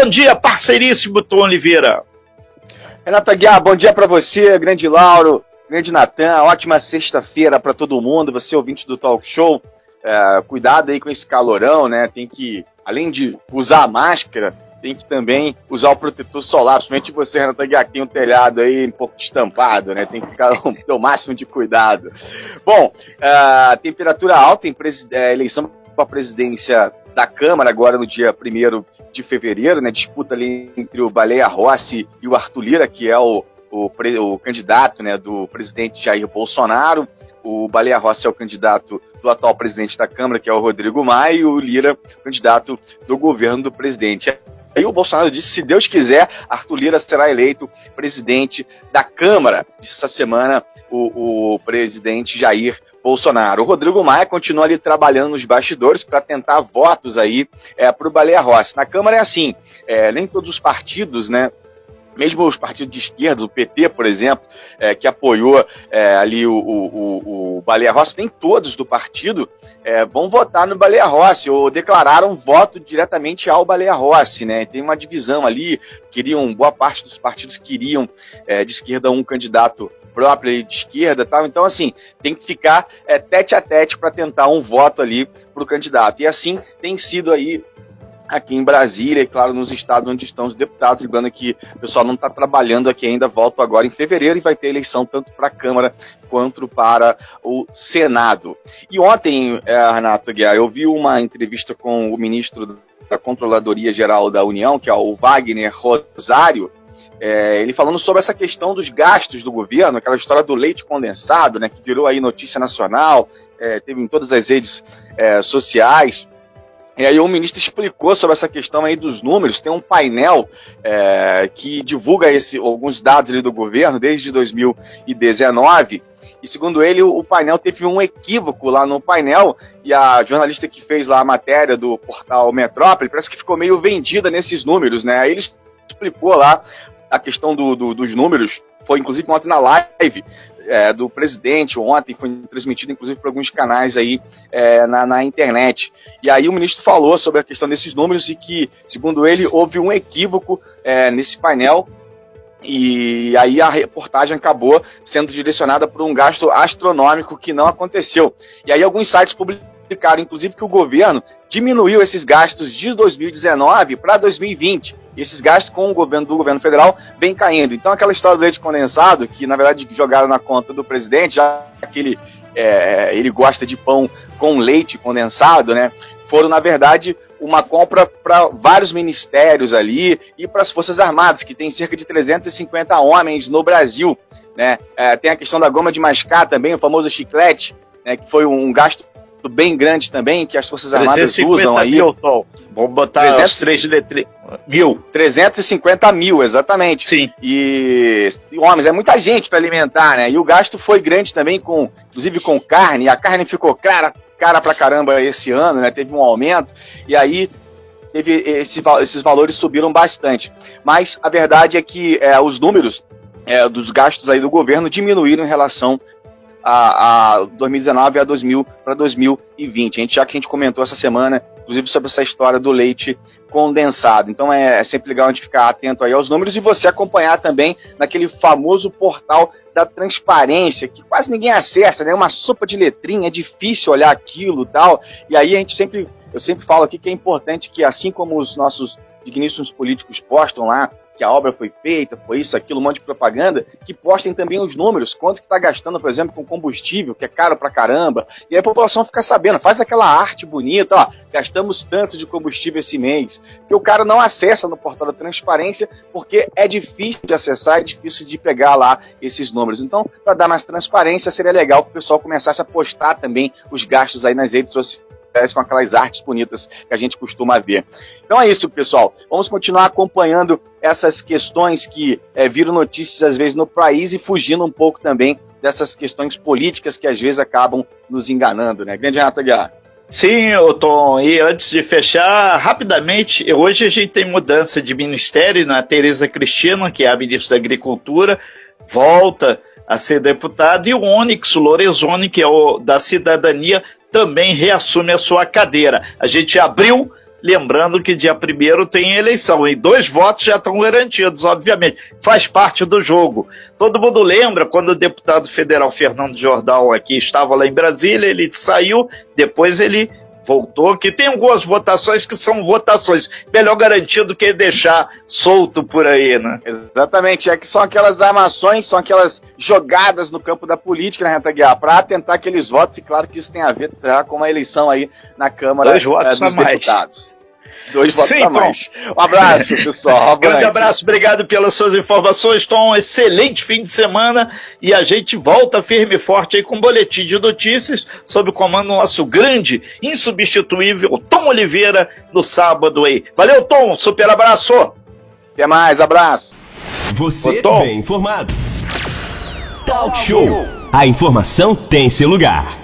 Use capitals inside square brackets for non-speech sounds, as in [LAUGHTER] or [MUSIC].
bom dia, parceiríssimo Tom Oliveira. Renata Guiar, bom dia para você, grande Lauro, grande Natan, ótima sexta-feira para todo mundo, você ouvinte do Talk Show. É, cuidado aí com esse calorão, né? Tem que, além de usar a máscara, tem que também usar o protetor solar, principalmente você, Renata Guiar, que tem um telhado aí um pouco estampado, né? Tem que ficar, [LAUGHS] o máximo de cuidado. Bom, uh, temperatura alta em é, eleição para a presidência da Câmara agora no dia 1 de fevereiro, né? Disputa ali entre o Baleia Rossi e o Arthur Lira, que é o, o, o candidato né, do presidente Jair Bolsonaro. O Baleia Rossi é o candidato do atual presidente da Câmara, que é o Rodrigo Maia, e o Lira, candidato do governo do presidente. Aí o Bolsonaro disse: se Deus quiser, Arthur Lira será eleito presidente da Câmara. Disse essa semana o, o presidente Jair Bolsonaro. O Rodrigo Maia continua ali trabalhando nos bastidores para tentar votos aí é, para o Baleia Rossi. Na Câmara é assim, é, nem todos os partidos, né, mesmo os partidos de esquerda, o PT, por exemplo, é, que apoiou é, ali o, o, o, Baleia Rossi, nem todos do partido é, vão votar no Baleia Rossi ou declararam voto diretamente ao Baleia Rossi, né? Tem uma divisão ali, queriam, boa parte dos partidos queriam é, de esquerda um candidato próprio de esquerda tal. Então, assim, tem que ficar é, tete a tete para tentar um voto ali para o candidato. E assim tem sido aí aqui em Brasília e, claro, nos estados onde estão os deputados. Lembrando que o pessoal não está trabalhando aqui ainda, volta agora em fevereiro e vai ter eleição tanto para a Câmara quanto para o Senado. E ontem, é, Renato Guiar, eu vi uma entrevista com o ministro da Controladoria Geral da União, que é o Wagner Rosário, é, ele falando sobre essa questão dos gastos do governo, aquela história do leite condensado, né, que virou aí notícia nacional, é, teve em todas as redes é, sociais. E aí o ministro explicou sobre essa questão aí dos números. Tem um painel é, que divulga esse, alguns dados ali do governo desde 2019. E segundo ele, o painel teve um equívoco lá no painel e a jornalista que fez lá a matéria do portal Metrópole parece que ficou meio vendida nesses números, né? Aí ele explicou lá a questão do, do, dos números. Foi inclusive ontem na live é, do presidente ontem, foi transmitido inclusive por alguns canais aí é, na, na, internet. E aí o ministro falou sobre a questão desses números e que, segundo ele, houve um equívoco é, nesse painel. E aí a reportagem acabou sendo direcionada por um gasto astronômico que não aconteceu. E aí alguns sites publicaram, inclusive, que o governo diminuiu esses gastos de 2019 para 2020 esses gastos com o governo do governo federal vem caindo. Então aquela história do leite condensado, que na verdade jogaram na conta do presidente, já que ele, é, ele gosta de pão com leite condensado, né? Foram, na verdade, uma compra para vários ministérios ali e para as Forças Armadas, que tem cerca de 350 homens no Brasil. Né? É, tem a questão da goma de mascar também, o famoso chiclete, né, que foi um gasto bem grande também, que as Forças Armadas usam aí. Mil, Tom. Vamos botar 300, os três letrinhas. Mil. 350 mil, exatamente. Sim. E, homens, é muita gente para alimentar, né? E o gasto foi grande também, com, inclusive com carne. A carne ficou cara, cara pra caramba esse ano, né? Teve um aumento. E aí teve esse, esses valores subiram bastante. Mas a verdade é que é, os números é, dos gastos aí do governo diminuíram em relação a, a 2019 a 2000 para 2020. A gente já que a gente comentou essa semana, inclusive sobre essa história do leite condensado. Então é, é sempre legal a gente ficar atento aí aos números e você acompanhar também naquele famoso portal da transparência, que quase ninguém acessa, né? Uma sopa de letrinha, é difícil olhar aquilo tal. E aí a gente sempre, eu sempre falo aqui que é importante que, assim como os nossos digníssimos políticos postam lá, que a obra foi feita, foi isso, aquilo, um monte de propaganda, que postem também os números, quanto que está gastando, por exemplo, com combustível, que é caro pra caramba, e aí a população fica sabendo, faz aquela arte bonita, ó, gastamos tanto de combustível esse mês, que o cara não acessa no portal da transparência, porque é difícil de acessar, é difícil de pegar lá esses números. Então, para dar mais transparência, seria legal que o pessoal começasse a postar também os gastos aí nas redes sociais com aquelas artes bonitas que a gente costuma ver. Então é isso, pessoal. Vamos continuar acompanhando essas questões que é, viram notícias às vezes no país e fugindo um pouco também dessas questões políticas que às vezes acabam nos enganando, né? Grande Renato Guiar. Sim, Tom, e antes de fechar, rapidamente, hoje a gente tem mudança de ministério, na né? Tereza Cristina, que é a ministra da Agricultura, volta a ser deputada, e o Onyx Lorenzoni, que é o da Cidadania, também reassume a sua cadeira. A gente abriu Lembrando que dia primeiro tem eleição e dois votos já estão garantidos, obviamente. Faz parte do jogo. Todo mundo lembra quando o deputado federal Fernando Jordão aqui estava lá em Brasília, ele saiu, depois ele voltou, que tem algumas votações que são votações. Melhor garantido que deixar solto por aí, né? Exatamente, é que são aquelas armações, são aquelas jogadas no campo da política, né, Renta Guiar, para tentar aqueles votos, e claro que isso tem a ver tá, com a eleição aí na Câmara Dois votos é, dos Deputados. Dois votos Sim, a mais. Um abraço, pessoal. Um [LAUGHS] grande abraço, obrigado pelas suas informações. Tom, um excelente fim de semana e a gente volta firme e forte aí com um boletim de notícias sob o comando do nosso grande, insubstituível Tom Oliveira no sábado aí. Valeu, Tom, super abraço. Até mais, abraço. Você Ô, bem informado. Talk Show. A informação tem seu lugar.